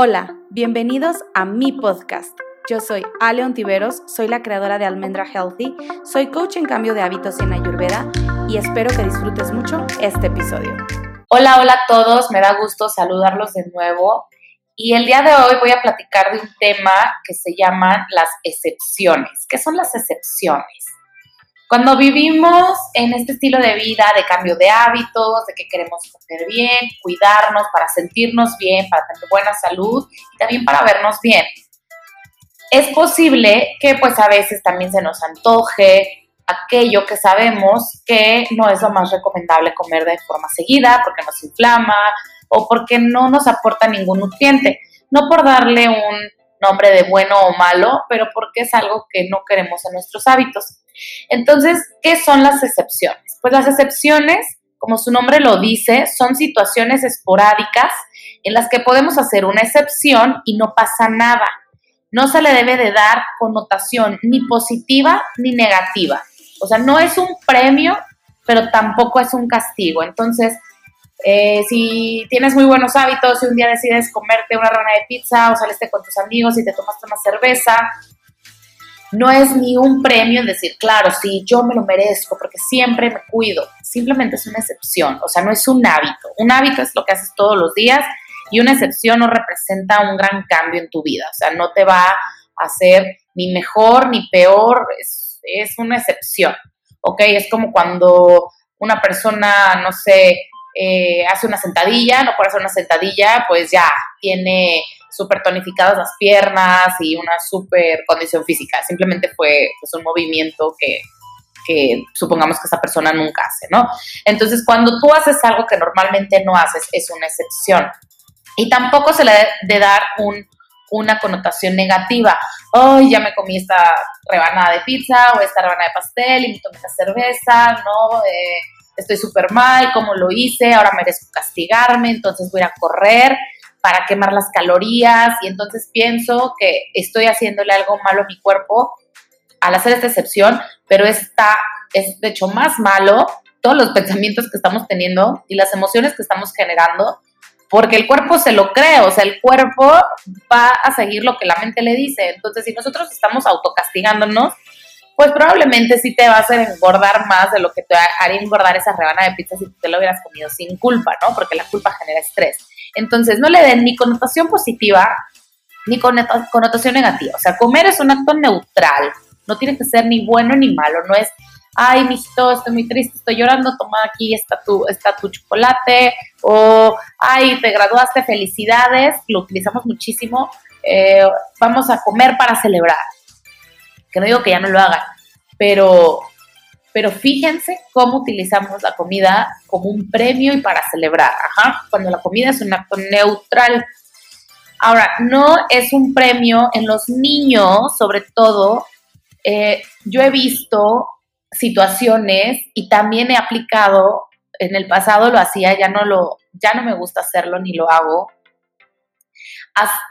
Hola, bienvenidos a mi podcast. Yo soy Ale Ontiveros, soy la creadora de Almendra Healthy, soy coach en cambio de hábitos en Ayurveda y espero que disfrutes mucho este episodio. Hola, hola a todos, me da gusto saludarlos de nuevo y el día de hoy voy a platicar de un tema que se llaman las excepciones. ¿Qué son las excepciones? Cuando vivimos en este estilo de vida, de cambio de hábitos, de que queremos comer bien, cuidarnos para sentirnos bien, para tener buena salud y también para vernos bien, es posible que pues a veces también se nos antoje aquello que sabemos que no es lo más recomendable comer de forma seguida porque nos inflama o porque no nos aporta ningún nutriente. No por darle un nombre de bueno o malo, pero porque es algo que no queremos en nuestros hábitos. Entonces, ¿qué son las excepciones? Pues las excepciones, como su nombre lo dice, son situaciones esporádicas en las que podemos hacer una excepción y no pasa nada. No se le debe de dar connotación ni positiva ni negativa. O sea, no es un premio, pero tampoco es un castigo. Entonces, eh, si tienes muy buenos hábitos y un día decides comerte una rana de pizza o saliste con tus amigos y te tomaste una cerveza, no es ni un premio en decir, claro, sí, yo me lo merezco porque siempre me cuido. Simplemente es una excepción, o sea, no es un hábito. Un hábito es lo que haces todos los días y una excepción no representa un gran cambio en tu vida. O sea, no te va a hacer ni mejor ni peor, es, es una excepción. ¿Ok? Es como cuando una persona, no sé, eh, hace una sentadilla, no puede hacer una sentadilla, pues ya tiene súper tonificadas las piernas y una súper condición física. Simplemente fue pues, un movimiento que, que supongamos que esa persona nunca hace, ¿no? Entonces, cuando tú haces algo que normalmente no haces, es una excepción. Y tampoco se le debe de dar un, una connotación negativa. Hoy ya me comí esta rebanada de pizza o esta rebanada de pastel y me tomé esta cerveza, ¿no? Eh, estoy súper mal, ¿cómo lo hice? Ahora merezco castigarme, entonces voy a correr para quemar las calorías y entonces pienso que estoy haciéndole algo malo a mi cuerpo al hacer esta excepción, pero está, es de hecho más malo todos los pensamientos que estamos teniendo y las emociones que estamos generando, porque el cuerpo se lo cree, o sea, el cuerpo va a seguir lo que la mente le dice. Entonces, si nosotros estamos autocastigándonos, pues probablemente sí te va a hacer engordar más de lo que te haría engordar esa rebana de pizza si te lo hubieras comido sin culpa, ¿no? Porque la culpa genera estrés. Entonces, no le den ni connotación positiva ni connotación negativa. O sea, comer es un acto neutral. No tiene que ser ni bueno ni malo. No es, ay, mijito, estoy muy triste, estoy llorando, toma aquí, está tu, está tu chocolate. O, ay, te graduaste, felicidades. Lo utilizamos muchísimo. Eh, vamos a comer para celebrar que no digo que ya no lo hagan, pero, pero fíjense cómo utilizamos la comida como un premio y para celebrar, cuando la comida es un acto neutral. Ahora, no es un premio en los niños, sobre todo, eh, yo he visto situaciones y también he aplicado, en el pasado lo hacía, ya no lo, ya no me gusta hacerlo ni lo hago,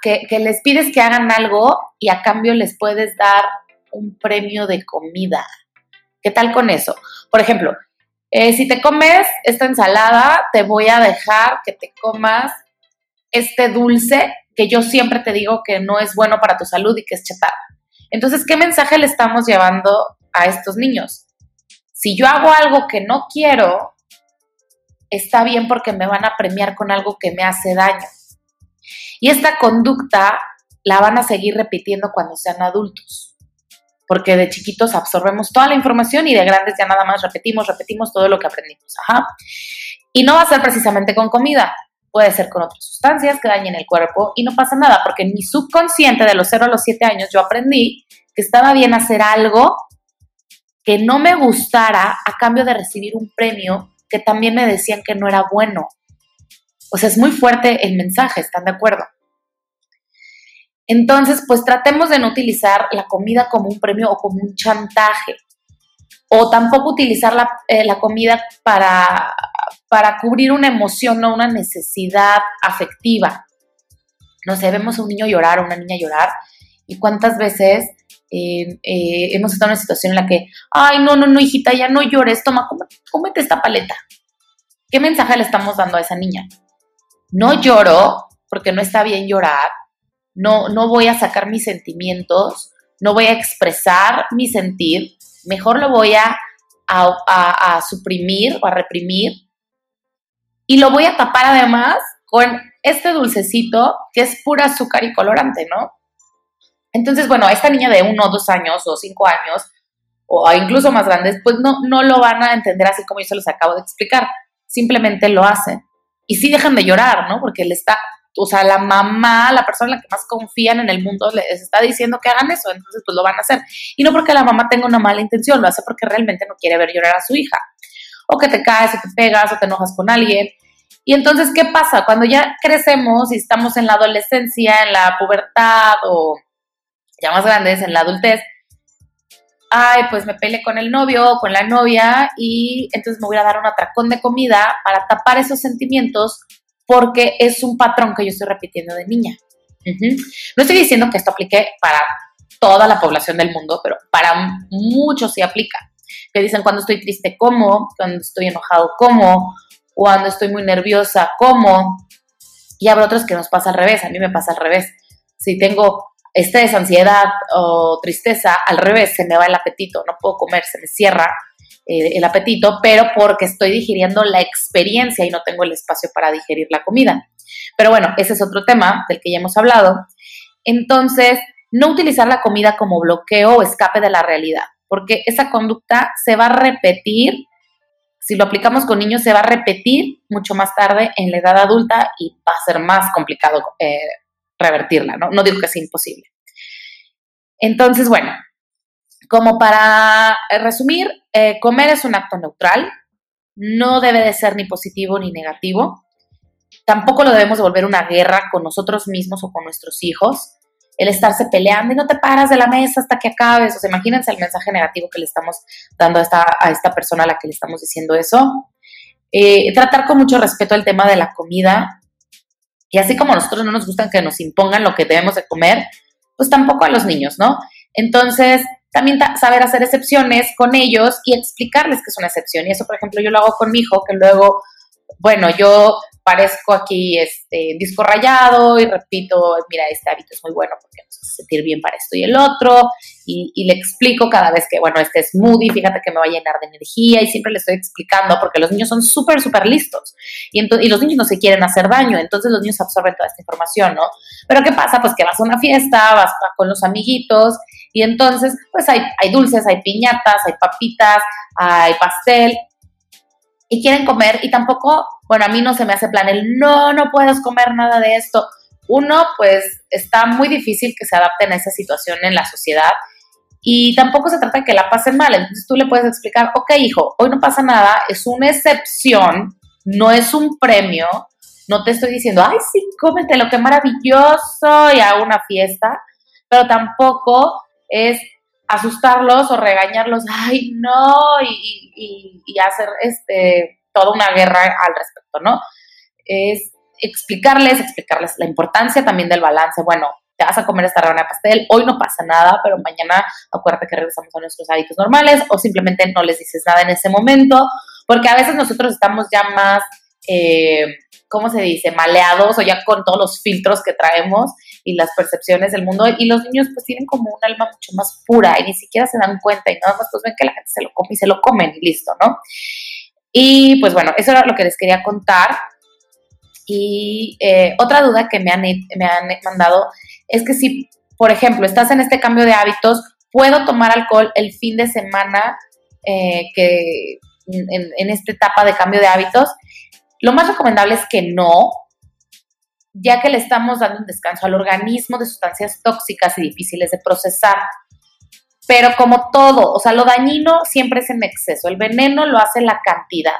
que les pides que hagan algo y a cambio les puedes dar un premio de comida. ¿Qué tal con eso? Por ejemplo, eh, si te comes esta ensalada, te voy a dejar que te comas este dulce que yo siempre te digo que no es bueno para tu salud y que es chatarra. Entonces, ¿qué mensaje le estamos llevando a estos niños? Si yo hago algo que no quiero, está bien porque me van a premiar con algo que me hace daño. Y esta conducta la van a seguir repitiendo cuando sean adultos porque de chiquitos absorbemos toda la información y de grandes ya nada más repetimos, repetimos todo lo que aprendimos. Ajá. Y no va a ser precisamente con comida, puede ser con otras sustancias que dañen el cuerpo y no pasa nada, porque en mi subconsciente de los 0 a los 7 años yo aprendí que estaba bien hacer algo que no me gustara a cambio de recibir un premio que también me decían que no era bueno. O sea, es muy fuerte el mensaje, ¿están de acuerdo? Entonces, pues tratemos de no utilizar la comida como un premio o como un chantaje. O tampoco utilizar la, eh, comida para, para cubrir una emoción o una necesidad afectiva. No sé, vemos a un niño llorar o una niña llorar y cuántas veces eh, eh, hemos estado en una situación en la que, ay, no, no, no, hijita, ya no llores, toma, cómete esta paleta. ¿Qué mensaje le estamos dando a esa niña? No lloro porque no está bien llorar, no, no voy a sacar mis sentimientos, no voy a expresar mi sentir, mejor lo voy a, a, suprimir o a reprimir y lo voy a tapar además con este dulcecito que es pura azúcar y colorante, ¿no? Entonces, bueno, esta niña de uno, dos años o cinco años, o incluso más grandes, pues no, no lo van a entender así como yo se los acabo de explicar. Simplemente lo hacen. Y sí dejan de llorar, ¿no? Porque le está, o sea, la mamá, la persona en la que más confían en el mundo, les está diciendo que hagan eso, entonces pues lo van a hacer. Y no porque la mamá tenga una mala intención, lo hace porque realmente no quiere ver llorar a su hija. O que te caes, o te pegas, o te enojas con alguien. Y entonces, ¿qué pasa? Cuando ya crecemos y estamos en la adolescencia, en la pubertad o ya más grandes, en la adultez, ay, pues me peleé con el novio o con la novia y entonces me voy a dar un atracón de comida para tapar esos sentimientos porque es un patrón que yo estoy repitiendo de niña. No estoy diciendo que esto aplique para toda la población del mundo, pero para muchos sí aplica. Que dicen cuando estoy triste, ¿cómo? Cuando estoy enojado, ¿cómo? Cuando estoy muy nerviosa, ¿cómo? Y habrá otros que nos pasa al revés, a mí me pasa al revés. Si tengo estrés, ansiedad o tristeza, al revés, se me va el apetito, no puedo comer, se me cierra eh, el apetito, pero porque estoy digiriendo la experiencia y no tengo el espacio para digerir la comida. Pero bueno, ese es otro tema del que ya hemos hablado. Entonces, no utilizar la comida como bloqueo o escape de la realidad, porque esa conducta se va a repetir, si lo aplicamos con niños, se va a repetir mucho más tarde en la edad adulta y va a ser más complicado eh, revertirla, ¿no? No digo que sea imposible. Entonces, bueno, como para eh, resumir, eh, comer es un acto neutral, no debe de ser ni positivo ni negativo, tampoco lo debemos volver una guerra con nosotros mismos o con nuestros hijos, el estarse peleando y no te paras de la mesa hasta que acabes, o sea, imagínense el mensaje negativo que le estamos dando a esta, a esta persona a la que le estamos diciendo eso. Eh, tratar con mucho respeto el tema de la comida, y así como a nosotros no nos gustan que nos impongan lo que debemos de comer, pues tampoco a los niños, ¿no? Entonces, también saber hacer excepciones con ellos y explicarles que es una excepción. Y eso, por ejemplo, yo lo hago con mi hijo, que luego, bueno, yo parezco aquí este disco rayado y repito, mira, este hábito es muy bueno porque nos hace sentir bien para esto y el otro. Y, le explico cada vez que, bueno, este smoothie, fíjate que me va a llenar de energía y siempre le estoy explicando porque los niños son súper, súper listos. Y, y los niños no se quieren hacer daño, entonces los niños absorben toda esta información, ¿no? Pero ¿qué pasa? Pues que vas a una fiesta, vas con los amiguitos y entonces, pues hay, hay dulces, hay piñatas, hay papitas, hay pastel, y quieren comer y tampoco, bueno, a mí no se me hace plan el no, no puedes comer nada de esto. Uno, pues está muy difícil que se adapten a esa situación en la sociedad y tampoco se trata de que la pasen mal. Entonces tú le puedes explicar, ok, hijo, hoy no pasa nada, es una excepción, no es un premio. No te estoy diciendo, ay, sí, cómete lo maravilloso y hago una fiesta, pero tampoco es asustarlos o regañarlos, ay, no, y, y, hacer este, toda una guerra al respecto, ¿no? Es explicarles, explicarles la importancia también del balance. Bueno, te vas a comer esta rana de pastel, hoy no pasa nada, pero mañana acuérdate que regresamos a nuestros hábitos normales o simplemente no les dices nada en ese momento, porque a veces nosotros estamos ya más, eh, ¿cómo se dice?, maleados o ya con todos los filtros que traemos y las percepciones del mundo. Y los niños pues tienen como un alma mucho más pura y ni siquiera se dan cuenta y nada más pues ven que la gente se lo come y se lo comen y listo, ¿no? Y pues bueno, eso era lo que les quería contar. Y eh, otra duda que me han, me han mandado es que si, por ejemplo, estás en este cambio de hábitos, ¿puedo tomar alcohol el fin de semana eh, que en, en esta etapa de cambio de hábitos? Lo más recomendable es que no, ya que le estamos dando un descanso al organismo de sustancias tóxicas y difíciles de procesar. Pero como todo, o sea, lo dañino siempre es en exceso, el veneno lo hace la cantidad.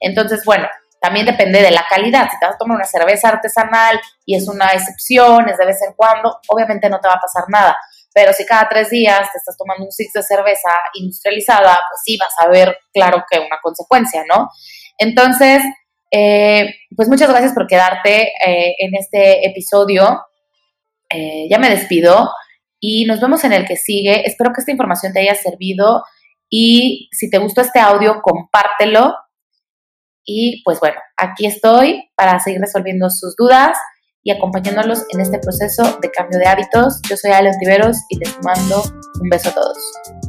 Entonces, bueno, también depende de la calidad. Si te vas a tomar una cerveza artesanal y es una excepción, es de vez en cuando, obviamente no te va a pasar nada. Pero si cada tres días te estás tomando un six de cerveza industrializada, pues sí vas a ver, claro que una consecuencia, ¿no? Entonces, eh, pues muchas gracias por quedarte eh, en este episodio. Eh, ya me despido y nos vemos en el que sigue. Espero que esta información te haya servido y si te gustó este audio, compártelo. Y pues bueno, aquí estoy para seguir resolviendo sus dudas y acompañándolos en este proceso de cambio de hábitos. Yo soy Ale Tiveros y les mando un beso a todos.